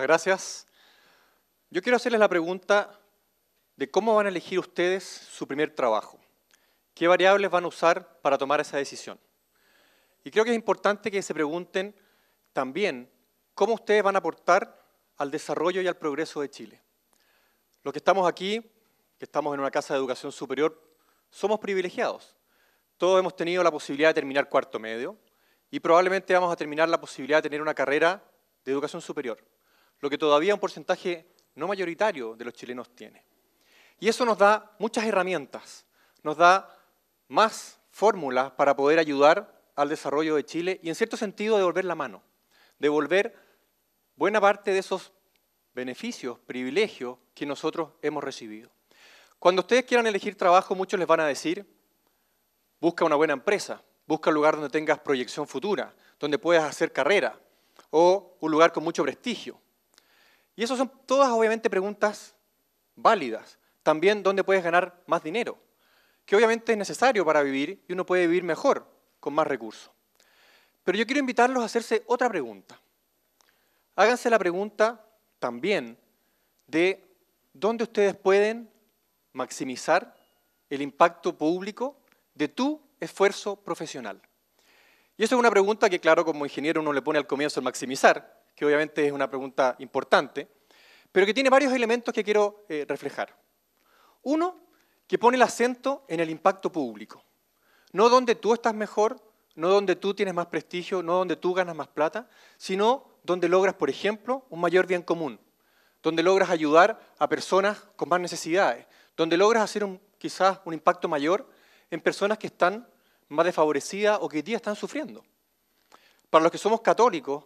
Muchas gracias. Yo quiero hacerles la pregunta de cómo van a elegir ustedes su primer trabajo. ¿Qué variables van a usar para tomar esa decisión? Y creo que es importante que se pregunten también cómo ustedes van a aportar al desarrollo y al progreso de Chile. Los que estamos aquí, que estamos en una casa de educación superior, somos privilegiados. Todos hemos tenido la posibilidad de terminar cuarto medio y probablemente vamos a terminar la posibilidad de tener una carrera de educación superior, lo que todavía un porcentaje no mayoritario de los chilenos tiene. Y eso nos da muchas herramientas, nos da más fórmulas para poder ayudar al desarrollo de Chile y en cierto sentido devolver la mano, devolver buena parte de esos beneficios, privilegios que nosotros hemos recibido. Cuando ustedes quieran elegir trabajo, muchos les van a decir, busca una buena empresa, busca un lugar donde tengas proyección futura, donde puedas hacer carrera, o un lugar con mucho prestigio. Y esas son todas obviamente preguntas válidas. También dónde puedes ganar más dinero, que obviamente es necesario para vivir y uno puede vivir mejor con más recursos. Pero yo quiero invitarlos a hacerse otra pregunta. Háganse la pregunta también de dónde ustedes pueden maximizar el impacto público de tu esfuerzo profesional. Y esa es una pregunta que, claro, como ingeniero uno le pone al comienzo el maximizar, que obviamente es una pregunta importante, pero que tiene varios elementos que quiero eh, reflejar. Uno, que pone el acento en el impacto público. No donde tú estás mejor, no donde tú tienes más prestigio, no donde tú ganas más plata, sino donde logras, por ejemplo, un mayor bien común, donde logras ayudar a personas con más necesidades, donde logras hacer quizás un impacto mayor en personas que están más desfavorecidas o que hoy día están sufriendo. Para los que somos católicos,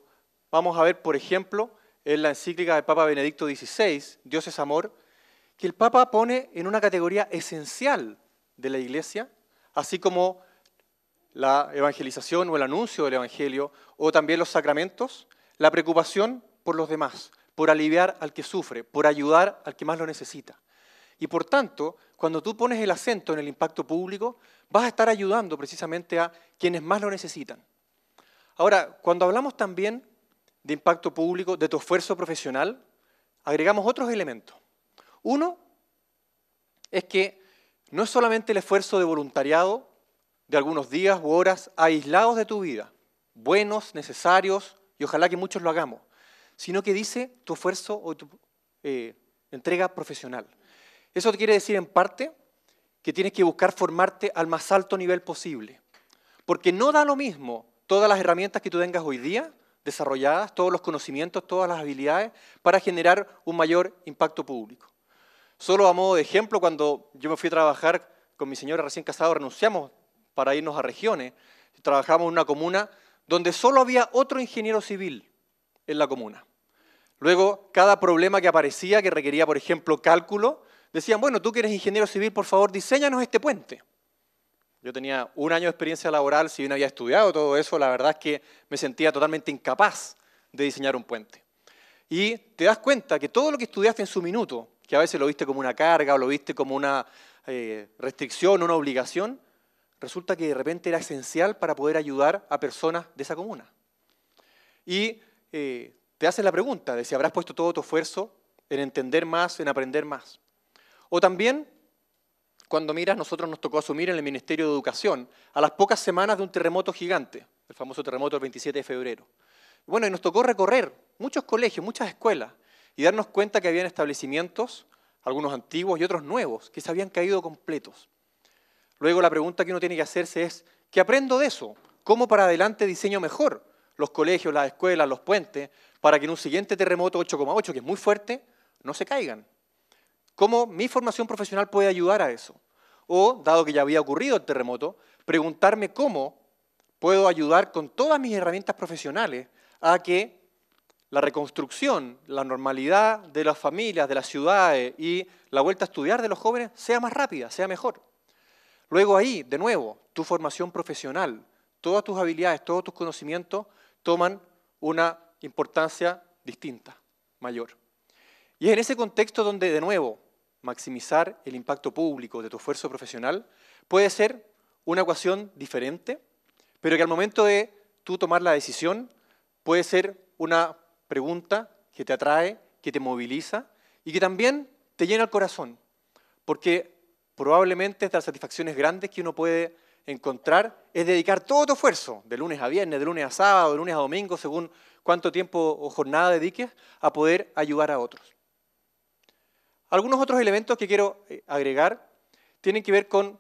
Vamos a ver, por ejemplo, en la encíclica del Papa Benedicto XVI, Dios es amor, que el Papa pone en una categoría esencial de la Iglesia, así como la evangelización o el anuncio del Evangelio, o también los sacramentos, la preocupación por los demás, por aliviar al que sufre, por ayudar al que más lo necesita. Y por tanto, cuando tú pones el acento en el impacto público, vas a estar ayudando precisamente a quienes más lo necesitan. Ahora, cuando hablamos también de impacto público de tu esfuerzo profesional, agregamos otros elementos. Uno es que no es solamente el esfuerzo de voluntariado de algunos días u horas aislados de tu vida, buenos, necesarios, y ojalá que muchos lo hagamos, sino que dice tu esfuerzo o tu eh, entrega profesional. Eso quiere decir en parte que tienes que buscar formarte al más alto nivel posible, porque no da lo mismo todas las herramientas que tú tengas hoy día desarrolladas, todos los conocimientos, todas las habilidades para generar un mayor impacto público. Solo a modo de ejemplo, cuando yo me fui a trabajar con mi señora recién casado, renunciamos para irnos a regiones, trabajamos en una comuna donde solo había otro ingeniero civil en la comuna. Luego, cada problema que aparecía, que requería, por ejemplo, cálculo, decían, bueno, tú que eres ingeniero civil, por favor, diseñanos este puente. Yo tenía un año de experiencia laboral, si bien había estudiado todo eso, la verdad es que me sentía totalmente incapaz de diseñar un puente. Y te das cuenta que todo lo que estudiaste en su minuto, que a veces lo viste como una carga o lo viste como una eh, restricción, una obligación, resulta que de repente era esencial para poder ayudar a personas de esa comuna. Y eh, te haces la pregunta de si habrás puesto todo tu esfuerzo en entender más, en aprender más. O también cuando miras, nosotros nos tocó asumir en el Ministerio de Educación a las pocas semanas de un terremoto gigante, el famoso terremoto del 27 de febrero. Bueno, y nos tocó recorrer muchos colegios, muchas escuelas, y darnos cuenta que habían establecimientos, algunos antiguos y otros nuevos, que se habían caído completos. Luego la pregunta que uno tiene que hacerse es, ¿qué aprendo de eso? ¿Cómo para adelante diseño mejor los colegios, las escuelas, los puentes, para que en un siguiente terremoto 8,8, que es muy fuerte, no se caigan? ¿Cómo mi formación profesional puede ayudar a eso? O, dado que ya había ocurrido el terremoto, preguntarme cómo puedo ayudar con todas mis herramientas profesionales a que la reconstrucción, la normalidad de las familias, de las ciudades y la vuelta a estudiar de los jóvenes sea más rápida, sea mejor. Luego ahí, de nuevo, tu formación profesional, todas tus habilidades, todos tus conocimientos toman una importancia distinta, mayor. Y es en ese contexto donde, de nuevo, maximizar el impacto público de tu esfuerzo profesional puede ser una ecuación diferente, pero que al momento de tú tomar la decisión puede ser una pregunta que te atrae, que te moviliza y que también te llena el corazón, porque probablemente de las satisfacciones grandes que uno puede encontrar es dedicar todo tu esfuerzo, de lunes a viernes, de lunes a sábado, de lunes a domingo, según cuánto tiempo o jornada dediques, a poder ayudar a otros. Algunos otros elementos que quiero eh, agregar tienen que ver con,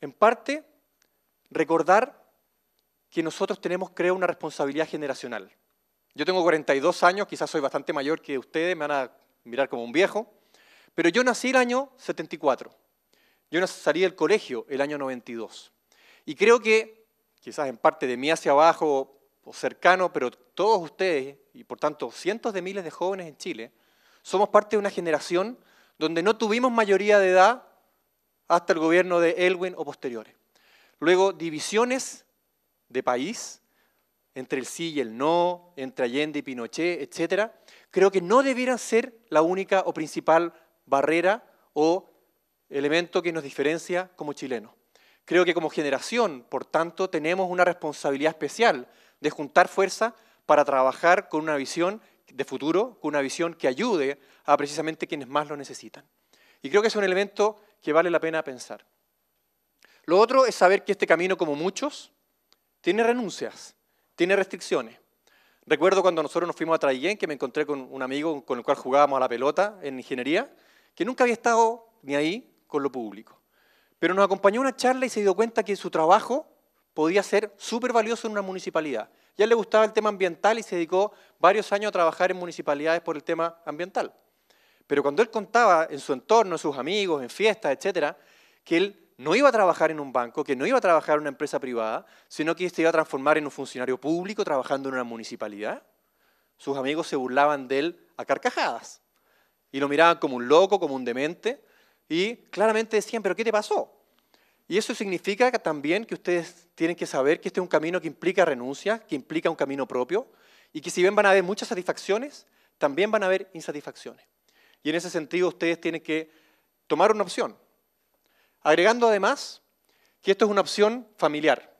en parte, recordar que nosotros tenemos, creo, una responsabilidad generacional. Yo tengo 42 años, quizás soy bastante mayor que ustedes, me van a mirar como un viejo, pero yo nací el año 74. Yo salí del colegio el año 92. Y creo que, quizás en parte de mí hacia abajo o cercano, pero todos ustedes, y por tanto cientos de miles de jóvenes en Chile, somos parte de una generación donde no tuvimos mayoría de edad hasta el gobierno de Elwin o posteriores. Luego, divisiones de país, entre el sí y el no, entre Allende y Pinochet, etc., creo que no debieran ser la única o principal barrera o elemento que nos diferencia como chilenos. Creo que como generación, por tanto, tenemos una responsabilidad especial de juntar fuerza para trabajar con una visión de futuro, con una visión que ayude a precisamente quienes más lo necesitan. Y creo que es un elemento que vale la pena pensar. Lo otro es saber que este camino, como muchos, tiene renuncias, tiene restricciones. Recuerdo cuando nosotros nos fuimos a Traiguén, que me encontré con un amigo con el cual jugábamos a la pelota en ingeniería, que nunca había estado ni ahí con lo público. Pero nos acompañó a una charla y se dio cuenta que su trabajo podía ser súper valioso en una municipalidad. Ya le gustaba el tema ambiental y se dedicó varios años a trabajar en municipalidades por el tema ambiental. Pero cuando él contaba en su entorno, en sus amigos, en fiestas, etcétera, que él no iba a trabajar en un banco, que no iba a trabajar en una empresa privada, sino que se iba a transformar en un funcionario público trabajando en una municipalidad, sus amigos se burlaban de él a carcajadas y lo miraban como un loco, como un demente, y claramente decían, pero ¿qué te pasó? Y eso significa también que ustedes tienen que saber que este es un camino que implica renuncia, que implica un camino propio, y que si bien van a haber muchas satisfacciones, también van a haber insatisfacciones. Y en ese sentido ustedes tienen que tomar una opción. Agregando además que esto es una opción familiar.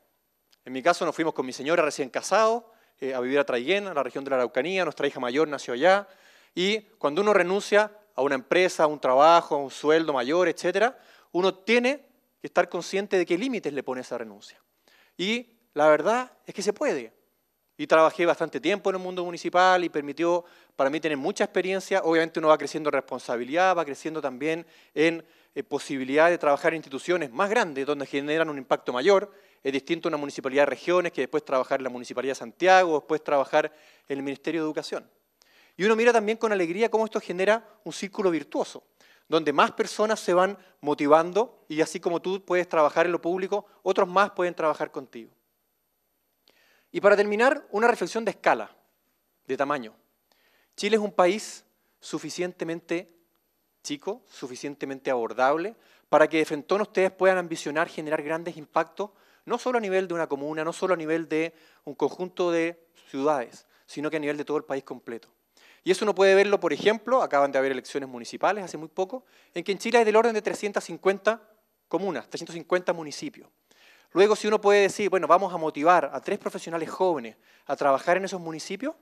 En mi caso nos fuimos con mi señora recién casado eh, a vivir a Traiguén, a la región de la Araucanía, nuestra hija mayor nació allá, y cuando uno renuncia a una empresa, a un trabajo, a un sueldo mayor, etc., uno tiene que estar consciente de qué límites le pone esa renuncia. Y la verdad es que se puede. Y trabajé bastante tiempo en el mundo municipal y permitió para mí tener mucha experiencia. Obviamente uno va creciendo en responsabilidad, va creciendo también en eh, posibilidad de trabajar en instituciones más grandes, donde generan un impacto mayor. Es distinto una municipalidad de regiones que después trabajar en la Municipalidad de Santiago, después trabajar en el Ministerio de Educación. Y uno mira también con alegría cómo esto genera un círculo virtuoso, donde más personas se van motivando y así como tú puedes trabajar en lo público, otros más pueden trabajar contigo. Y para terminar, una reflexión de escala, de tamaño. Chile es un país suficientemente chico, suficientemente abordable, para que de frente ustedes puedan ambicionar generar grandes impactos, no solo a nivel de una comuna, no solo a nivel de un conjunto de ciudades, sino que a nivel de todo el país completo. Y eso uno puede verlo, por ejemplo, acaban de haber elecciones municipales hace muy poco, en que en Chile hay del orden de 350 comunas, 350 municipios. Luego, si uno puede decir, bueno, vamos a motivar a tres profesionales jóvenes a trabajar en esos municipios,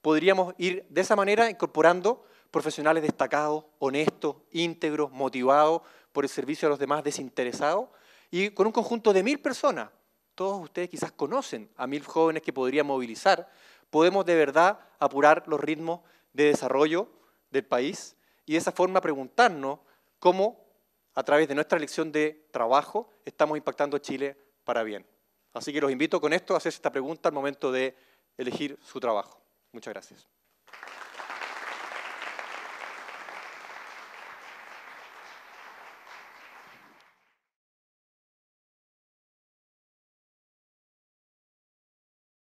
podríamos ir de esa manera incorporando profesionales destacados, honestos, íntegros, motivados por el servicio a los demás, desinteresados, y con un conjunto de mil personas. Todos ustedes quizás conocen a mil jóvenes que podrían movilizar. Podemos de verdad apurar los ritmos de desarrollo del país y de esa forma preguntarnos cómo a través de nuestra elección de trabajo estamos impactando Chile para bien. Así que los invito con esto a hacer esta pregunta al momento de elegir su trabajo. Muchas gracias.